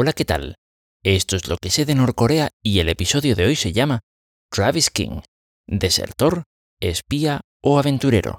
Hola, ¿qué tal? Esto es lo que sé de Norcorea y el episodio de hoy se llama Travis King, desertor, espía o aventurero.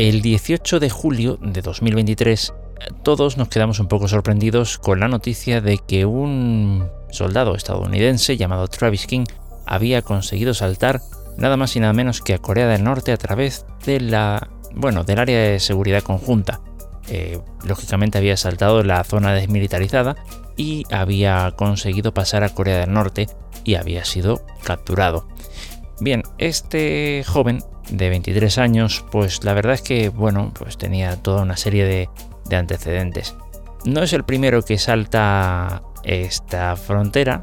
El 18 de julio de 2023, todos nos quedamos un poco sorprendidos con la noticia de que un soldado estadounidense llamado Travis King había conseguido saltar nada más y nada menos que a Corea del Norte a través de la, bueno, del área de seguridad conjunta. Eh, lógicamente había saltado la zona desmilitarizada y había conseguido pasar a Corea del Norte y había sido capturado. Bien, este joven de 23 años, pues la verdad es que, bueno, pues tenía toda una serie de, antecedentes. No es el primero que salta esta frontera,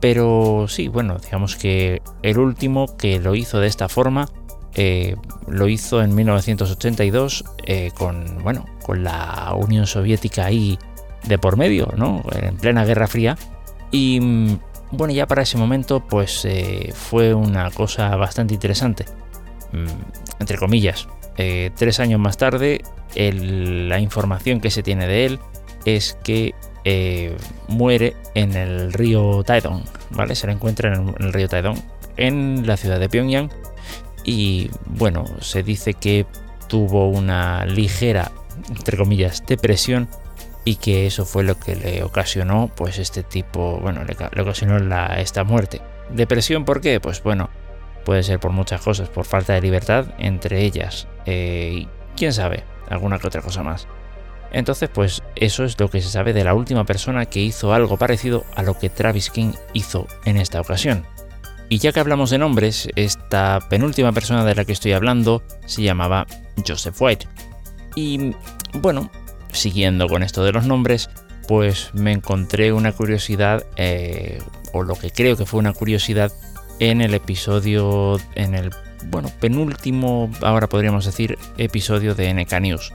pero sí, bueno, digamos que el último que lo hizo de esta forma eh, lo hizo en 1982 eh, con, bueno, con la Unión Soviética ahí de por medio, ¿no? En plena Guerra Fría. Y mm, bueno, ya para ese momento, pues eh, fue una cosa bastante interesante. Mm, entre comillas, eh, tres años más tarde, la información que se tiene de él es que eh, muere en el río Taedong, ¿vale? Se le encuentra en el, río Taedong, en la ciudad de Pyongyang. Y bueno, se dice que tuvo una ligera, entre comillas, depresión y que eso fue lo que le ocasionó, pues este tipo, bueno, le, ocasionó esta muerte. ¿Depresión por qué? Pues bueno, Puede ser por muchas cosas, por falta de libertad, entre ellas. Eh, quién sabe, alguna que otra cosa más. Entonces, pues eso es lo que se sabe de la última persona que hizo algo parecido a lo que Travis King hizo en esta ocasión. Y ya que hablamos de nombres, esta penúltima persona de la que estoy hablando se llamaba Joseph White. Y bueno, siguiendo con esto de los nombres, pues me encontré una curiosidad, eh, o lo que creo que fue una curiosidad, en el episodio, en el, bueno, penúltimo, ahora podríamos decir, episodio de NK News,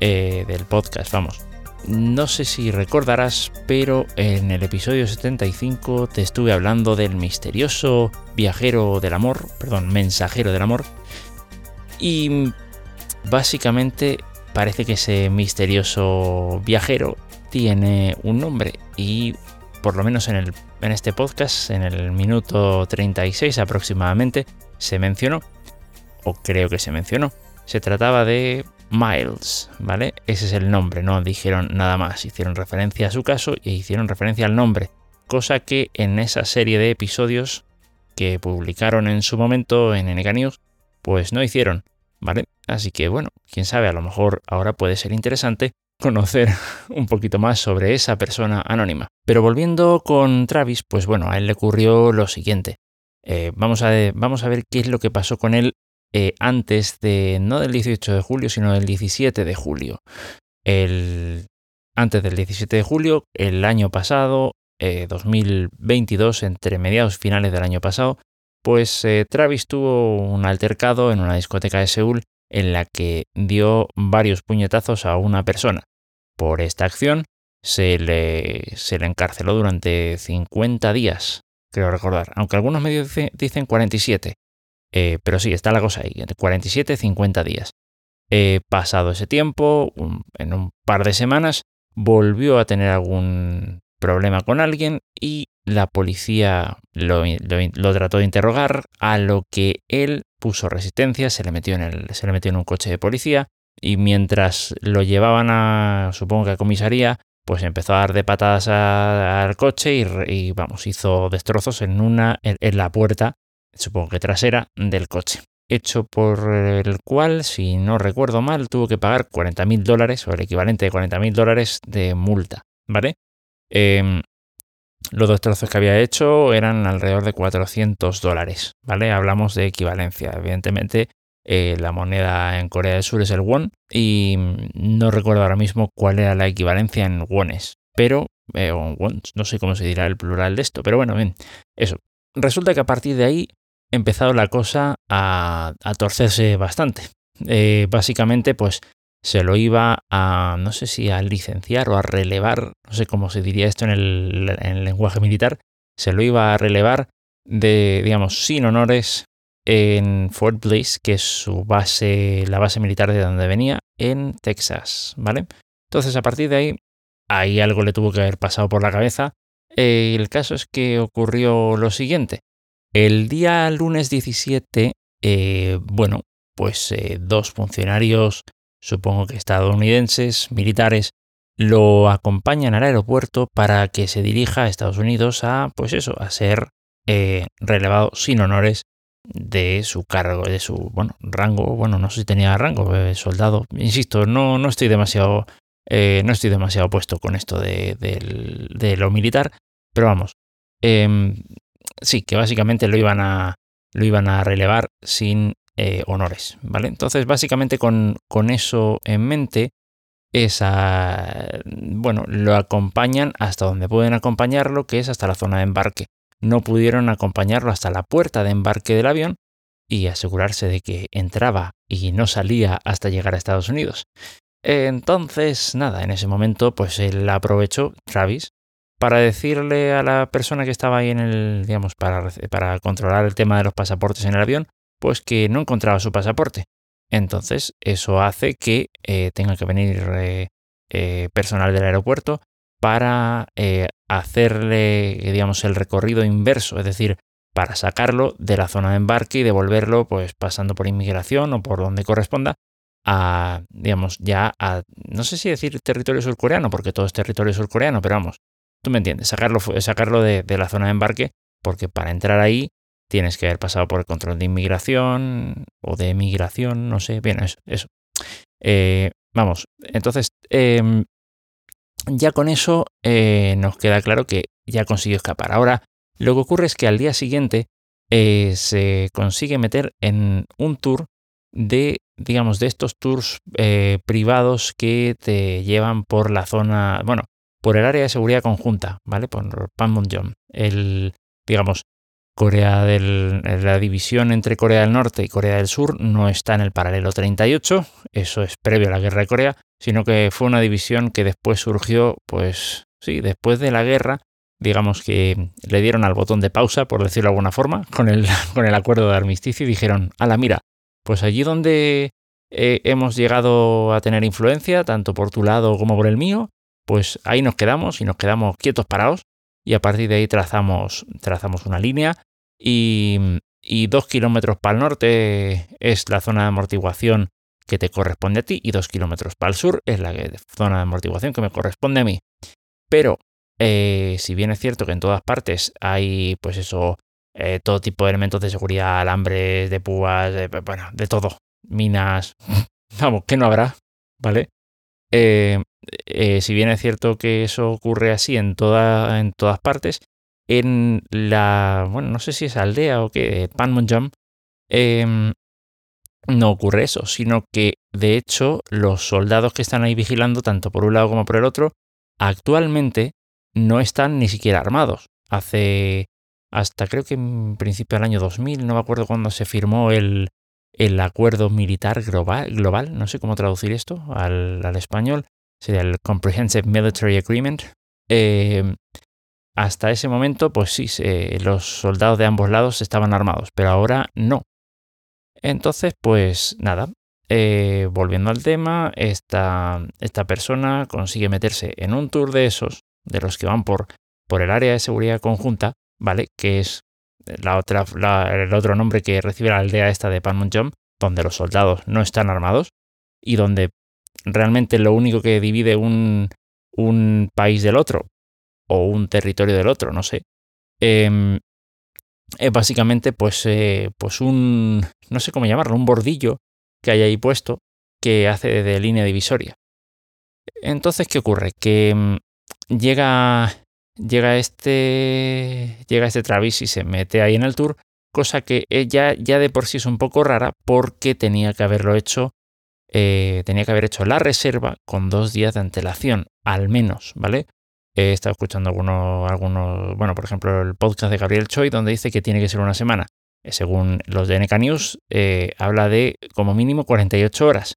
eh, del podcast, vamos. No sé si recordarás, pero en el episodio 75 te estuve hablando del misterioso viajero del amor, perdón, mensajero del amor. Y básicamente parece que ese misterioso viajero tiene un nombre y por lo menos en, el, en este podcast, en el minuto 36 aproximadamente, se mencionó, o creo que se mencionó, se trataba de Miles, ¿vale? Ese es el nombre, no dijeron nada más, hicieron referencia a su caso y hicieron referencia al nombre, cosa que en esa serie de episodios que publicaron en su momento en NK News, pues no hicieron, ¿vale? Así que bueno, quién sabe, a lo mejor ahora puede ser interesante conocer un poquito más sobre esa persona anónima. Pero volviendo con Travis, pues bueno, a él le ocurrió lo siguiente. Eh, vamos, a, ver qué es lo que pasó con él eh, antes de, no del 18 de julio, sino del 17 de julio. El, antes del 17 de julio, el año pasado, 2022, eh, entre mediados finales del año pasado, pues Travis tuvo un altercado en una discoteca de Seúl en la que dio varios puñetazos a una persona. Por esta acción se le, se le encarceló durante 50 días, creo recordar, aunque algunos medios dicen 47. Eh, pero sí, está la cosa ahí, entre 47 y 50 días. Eh, pasado ese tiempo, en un par de semanas, volvió a tener algún problema con alguien y la policía lo, trató de interrogar, a lo que él puso resistencia, se le, metió en el, se le metió en un coche de policía y mientras lo llevaban a, supongo que a comisaría, pues empezó a dar de patadas al coche y, vamos, hizo destrozos en, una, en, la puerta, supongo que trasera, del coche. Hecho por el cual, si no recuerdo mal, tuvo que pagar 40.000 dólares o el equivalente de 40.000 dólares de multa, ¿vale? Em, los destrozos que había hecho eran alrededor de 400 dólares, ¿vale? Hablamos de equivalencia. Evidentemente, eh, la moneda en Corea del Sur es el won y no recuerdo ahora mismo cuál era la equivalencia en wones, pero eh, no sé cómo se dirá el plural de esto, pero bueno, bien, eso. Resulta que a partir de ahí empezado la cosa a, torcerse bastante. Eh, básicamente, pues se lo iba a, no sé si a licenciar o a relevar, no sé cómo se diría esto en el, en el lenguaje militar, se lo iba a relevar de, digamos, sin honores en Fort Bliss, que es su base, la base militar de donde venía, en Texas, ¿vale? Entonces, a partir de ahí, ahí algo le tuvo que haber pasado por la cabeza. Eh, el caso es que ocurrió lo siguiente. El día lunes 17, eh, bueno, pues eh, dos funcionarios, supongo que estadounidenses, militares, lo acompañan al aeropuerto para que se dirija a Estados Unidos a, pues eso, a ser relevado sin honores de su cargo, de su bueno, rango, bueno, no sé si tenía rango, de soldado. Insisto, no, no estoy demasiado eh, no estoy demasiado puesto con esto de, lo militar, pero vamos. Em, sí, que básicamente lo iban a, lo iban a relevar sin eh, honores, ¿vale? Entonces, básicamente con, con eso en mente, esa, bueno, lo acompañan hasta donde pueden acompañarlo, que es hasta la zona de embarque. No pudieron acompañarlo hasta la puerta de embarque del avión y asegurarse de que entraba y no salía hasta llegar a Estados Unidos. Entonces, nada, en ese momento, pues él aprovechó, Travis, para decirle a la persona que estaba ahí en el, digamos, para, para controlar el tema de los pasaportes en el avión, pues que no encontraba su pasaporte. Entonces, eso hace que eh, tenga que venir eh, eh, personal del aeropuerto para hacerle, digamos, el recorrido inverso, es decir, para sacarlo de la zona de embarque y devolverlo, pues pasando por inmigración o por donde corresponda, a, digamos, ya a, no sé si decir territorio surcoreano, porque todo es territorio surcoreano, pero vamos, tú me entiendes, sacarlo, sacarlo de, la zona de embarque, porque para entrar ahí tienes que haber pasado por el control de inmigración o de emigración, no sé, bien, eso. eso. Eh, vamos, entonces, em, ya con eso eh, nos queda claro que ya consiguió escapar. Ahora, lo que ocurre es que al día siguiente eh, se consigue meter en un tour de, digamos, de estos tours eh, privados que te llevan por la zona, bueno, por el área de seguridad conjunta, ¿vale? Por Panmunjom. El, digamos, Corea del, la división entre Corea del Norte y Corea del Sur no está en el paralelo 38, eso es previo a la guerra de Corea, sino que fue una división que después surgió, pues sí, después de la guerra, digamos que le dieron al botón de pausa, por decirlo de alguna forma, con el, con el acuerdo de armisticio y dijeron, a la mira, pues allí donde eh, hemos llegado a tener influencia, tanto por tu lado como por el mío, pues ahí nos quedamos y nos quedamos quietos parados y a partir de ahí trazamos, trazamos una línea y, dos kilómetros para el norte es la zona de amortiguación que te corresponde a ti y dos kilómetros para el sur es la zona de amortiguación que me corresponde a mí. Pero eh, si bien es cierto que en todas partes hay pues eso eh, todo tipo de elementos de seguridad, alambres, de púas, de, bueno, de todo. Minas, vamos, que no habrá, ¿vale? Eh, eh, si bien es cierto que eso ocurre así en, toda, en todas partes, en la, bueno, no sé si es aldea o qué, Panmunjom, em, no ocurre eso, sino que de hecho los soldados que están ahí vigilando, tanto por un lado como por el otro, actualmente no están ni siquiera armados. Hace hasta creo que en principio del año 2000, no me acuerdo cuándo se firmó el, el acuerdo militar global, global, no sé cómo traducir esto al, al español, sería el Comprehensive Military Agreement. Em, hasta ese momento, pues sí, los soldados de ambos lados estaban armados, pero ahora no. Entonces, pues nada, eh, volviendo al tema, esta, esta persona consigue meterse en un tour de esos, de los que van por, por el área de seguridad conjunta, ¿vale? Que es el otro nombre que recibe la aldea esta de Panmunjom, donde los soldados no están armados y donde realmente lo único que divide un, un país del otro o un territorio del otro, no sé, em, es básicamente pues, eh, pues un, no sé cómo llamarlo, un bordillo que hay ahí puesto que hace de línea divisoria. Entonces, ¿qué ocurre? Que em, llega llega este, llega este Travis y se mete ahí en el tour, cosa que ella ya de por sí es un poco rara porque tenía que haberlo hecho, eh, tenía que haber hecho la reserva con dos días de antelación, al menos, ¿vale? He estado escuchando algunos, algunos, bueno, por ejemplo, el podcast de Gabriel Choi, donde dice que tiene que ser una semana. según los de NK News, eh, habla de como mínimo 48 horas.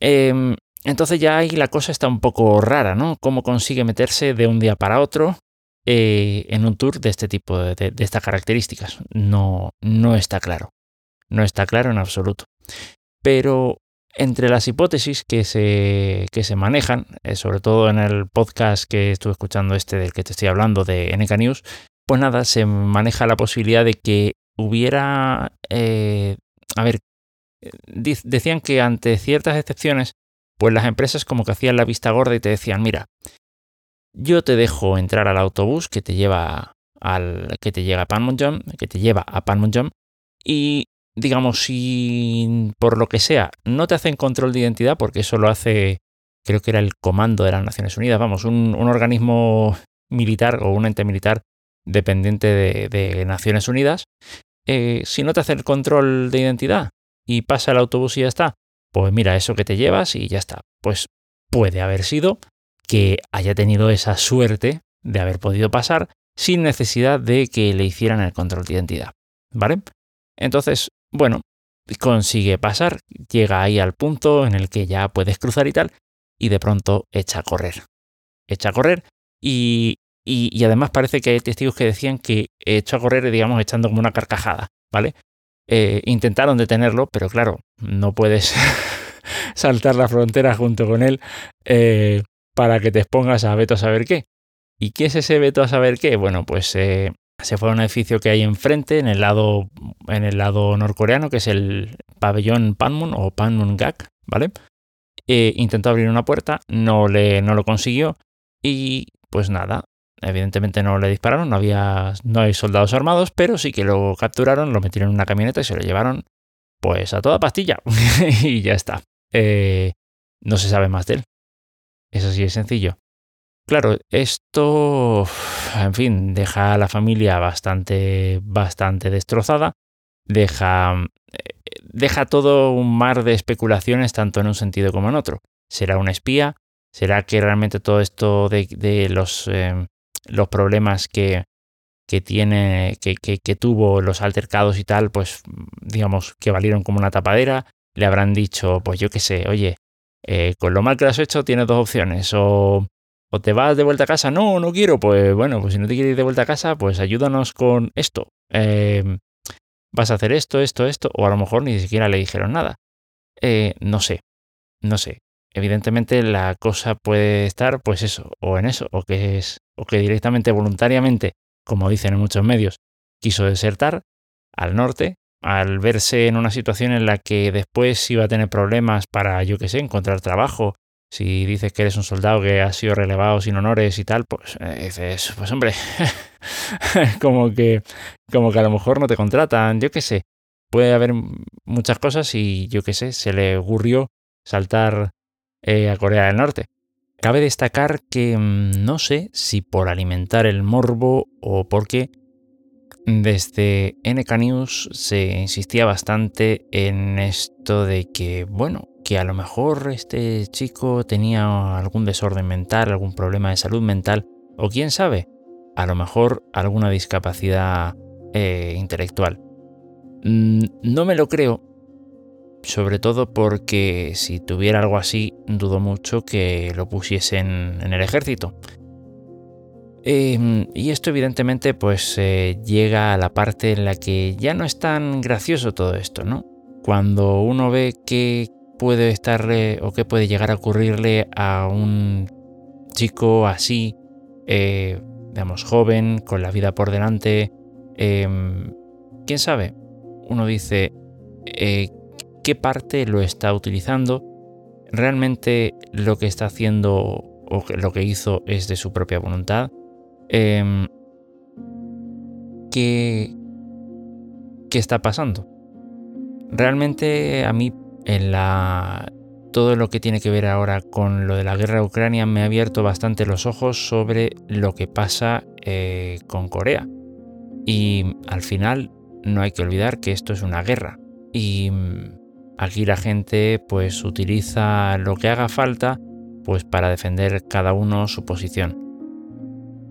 Em, entonces ya ahí la cosa está un poco rara, ¿no? ¿Cómo consigue meterse de un día para otro eh, en un tour de este tipo, de, de, estas características? No, no está claro. No está claro en absoluto. Pero entre las hipótesis que se, que se manejan, eh, sobre todo en el podcast que estuve escuchando este del que te estoy hablando de NK News, pues nada, se maneja la posibilidad de que hubiera, eh, a ver, decían que ante ciertas excepciones, pues las empresas como que hacían la vista gorda y te decían, mira, yo te dejo entrar al autobús que te lleva al que te llega a Panmunjom, que te lleva a Panmunjom y digamos si por lo que sea no te hacen control de identidad porque eso lo hace creo que era el comando de las Naciones Unidas, vamos, un, organismo militar o un ente militar dependiente de, Naciones Unidas, eh, si no te hace el control de identidad y pasa el autobús y ya está, pues mira, eso que te llevas y ya está. Pues puede haber sido que haya tenido esa suerte de haber podido pasar sin necesidad de que le hicieran el control de identidad. ¿Vale? Entonces, bueno, consigue pasar, llega ahí al punto en el que ya puedes cruzar y tal, y de pronto echa a correr. Echa a correr y, y, además parece que hay testigos que decían que echó a correr, digamos, echando como una carcajada, ¿vale? Eh, intentaron detenerlo, pero claro, no puedes saltar la frontera junto con él eh, para que te expongas a veto a saber qué. ¿Y qué es ese veto a saber qué? Bueno, pues eh, se fue a un edificio que hay enfrente, en el lado, en el lado norcoreano, que es el pabellón Panmun o Panmunjak, ¿vale? intentó abrir una puerta, no, le, no lo consiguió y pues nada, Evidentemente no le dispararon, no había no hay soldados armados, pero sí que lo capturaron, lo metieron en una camioneta y se lo llevaron pues a toda pastilla y ya está. Eh, no se sabe más de él. Eso sí es sencillo. Claro, esto, en fin, deja a la familia bastante, bastante destrozada, deja, eh, deja todo un mar de especulaciones tanto en un sentido como en otro. ¿Será un espía? ¿Será que realmente todo esto de, los, eh, los problemas que, que tiene, que, que, tuvo los altercados y tal, pues digamos que valieron como una tapadera. Le habrán dicho, pues yo qué sé, oye, eh, con lo mal que lo has hecho tienes dos opciones. O, o te vas de vuelta a casa, no, no quiero, pues bueno, pues si no te quieres ir de vuelta a casa, pues ayúdanos con esto. Em, vas a hacer esto, esto, esto, o a lo mejor ni siquiera le dijeron nada. Eh, no sé, no sé evidentemente la cosa puede estar, pues eso, o en eso, o que es, o que directamente voluntariamente, como dicen en muchos medios, quiso desertar al norte, al verse en una situación en la que después iba a tener problemas para, yo qué sé, encontrar trabajo. Si dices que eres un soldado que ha sido relevado sin honores y tal, pues eh, dices, pues hombre, como que, como que a lo mejor no te contratan, yo qué sé. Puede haber muchas cosas y yo qué sé, se le ocurrió saltar eh, a Corea del Norte. Cabe destacar que mm, no sé si por alimentar el morbo o porque desde NK News se insistía bastante en esto de que, bueno, que a lo mejor este chico tenía algún desorden mental, algún problema de salud mental, o quién sabe, a lo mejor alguna discapacidad eh, intelectual. Mm, no me lo creo sobre todo porque si tuviera algo así, dudo mucho que lo pusiesen en el ejército. Em, y esto evidentemente pues eh, llega a la parte en la que ya no es tan gracioso todo esto, ¿no? Cuando uno ve que puede estarle o que puede llegar a ocurrirle a un chico así, eh, digamos, joven, con la vida por delante, em, quién sabe, uno dice, eh, qué parte lo está utilizando, realmente lo que está haciendo o lo que hizo es de su propia voluntad, em, ¿qué, ¿qué está pasando? Realmente a mí en la todo lo que tiene que ver ahora con lo de la guerra de Ucrania me ha abierto bastante los ojos sobre lo que pasa eh, con Corea. Y al final no hay que olvidar que esto es una guerra. Y Aquí la gente pues utiliza lo que haga falta pues para defender cada uno su posición.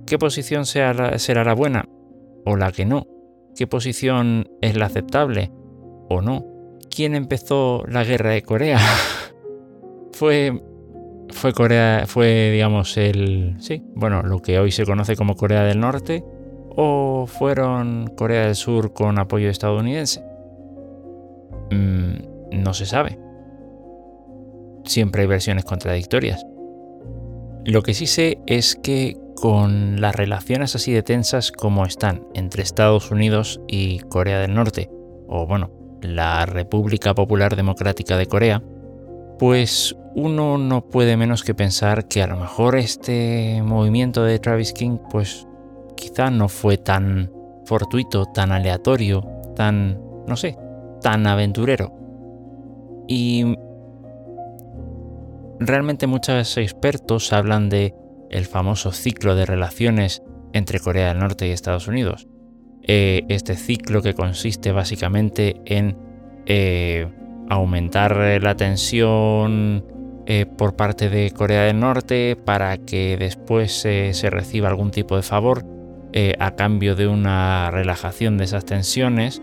¿Qué posición será la buena o la que no? qué posición es la aceptable o no. ¿Quién empezó la guerra de Corea? fue fue Corea, fue digamos el, sí, bueno, lo que hoy se conoce como Corea del Norte o fueron Corea del Sur con apoyo estadounidense. Mm, no se sabe. Siempre hay versiones contradictorias. Lo que sí sé es que con las relaciones así de tensas como están entre Estados Unidos y Corea del Norte, o bueno, la República Popular Democrática de Corea, pues uno no puede menos que pensar que a lo mejor este movimiento de Travis King, pues quizá no fue tan fortuito, tan aleatorio, tan, no sé, tan aventurero. Y realmente muchos expertos hablan de el famoso ciclo de relaciones entre Corea del Norte y Estados Unidos. Eh, este ciclo que consiste básicamente en eh, aumentar la tensión eh, por parte de Corea del Norte para que después se reciba algún tipo de favor a cambio de una relajación de esas tensiones,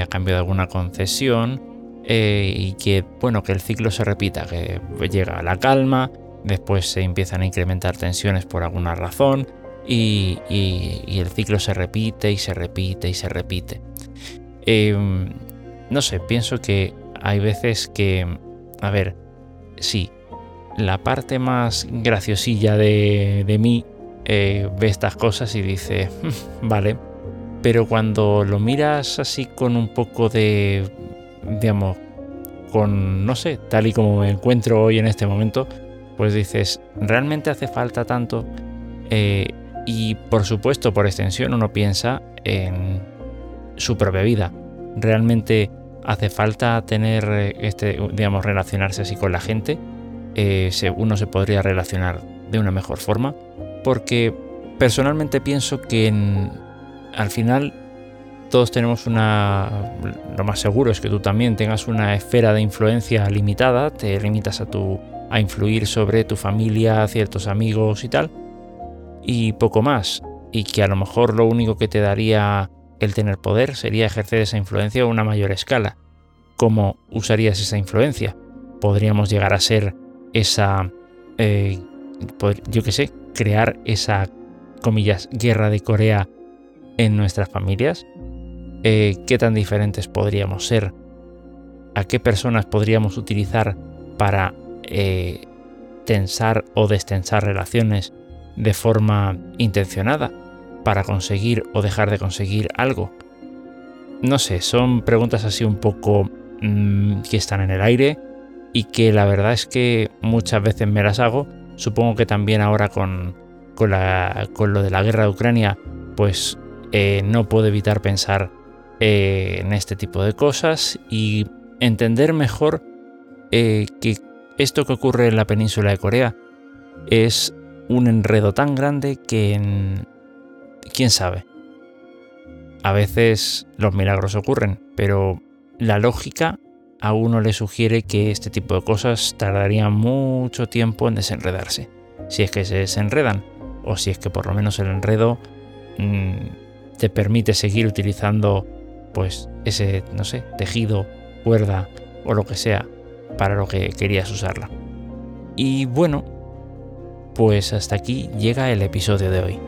a cambio de alguna concesión y que bueno que el ciclo se repita, que llega la calma, después se empiezan a incrementar tensiones por alguna razón y, el ciclo se repite y se repite y se repite. Em, no sé, pienso que hay veces que, a ver, sí, la parte más graciosilla de, de mí eh, ve estas cosas y dice, hmm, vale, pero cuando lo miras así con un poco de, digamos, con, no sé, tal y como me encuentro hoy en este momento, pues dices, ¿realmente hace falta tanto? Eh, y por supuesto, por extensión, uno piensa en su propia vida. ¿Realmente hace falta tener, este, digamos, relacionarse así con la gente? Eh, uno se podría relacionar de una mejor forma. Porque personalmente pienso que al final todos tenemos una... Lo más seguro es que tú también tengas una esfera de influencia limitada, te limitas a tu a influir sobre tu familia, ciertos amigos y tal, y poco más, y que a lo mejor lo único que te daría el tener poder sería ejercer esa influencia a una mayor escala. ¿Cómo usarías esa influencia? Podríamos llegar a ser esa, eh, yo qué sé, crear esa, comillas, guerra de Corea en nuestras familias. Eh, ¿Qué tan diferentes podríamos ser? ¿A qué personas podríamos utilizar para eh, tensar o destensar relaciones de forma intencionada para conseguir o dejar de conseguir algo? No sé, son preguntas así un poco mm, que están en el aire y que la verdad es que muchas veces me las hago. Supongo que también ahora con, con, lo de la guerra de Ucrania, pues eh, no puedo evitar pensar eh, en este tipo de cosas y entender mejor que esto que ocurre en la península de Corea es un enredo tan grande que... ¿Quién sabe? A veces los milagros ocurren, pero la lógica a uno le sugiere que este tipo de cosas tardarían mucho tiempo en desenredarse. Si es que se desenredan, o si es que por lo menos el enredo mm, te permite seguir utilizando pues ese, no sé, tejido, cuerda o lo que sea para lo que querías usarla. Y bueno, pues hasta aquí llega el episodio de hoy.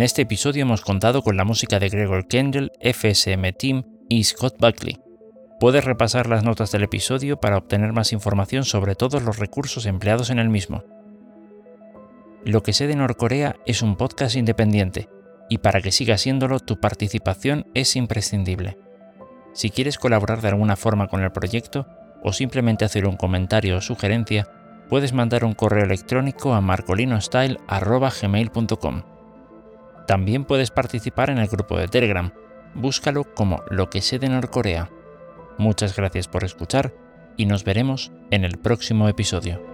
En este episodio hemos contado con la música de Gregor Kendall, FSM Team y Scott Buckley. Puedes repasar las notas del episodio para obtener más información sobre todos los recursos empleados en el mismo. Lo que sé de Norcorea es un podcast independiente, y para que siga siéndolo tu participación es imprescindible. Si quieres colaborar de alguna forma con el proyecto o simplemente hacer un comentario o sugerencia, puedes mandar un correo electrónico a marcolinostyle.gmail.com. También puedes participar en el grupo de Telegram. Búscalo como Lo que sé de Norcorea. Muchas gracias por escuchar y nos veremos en el próximo episodio.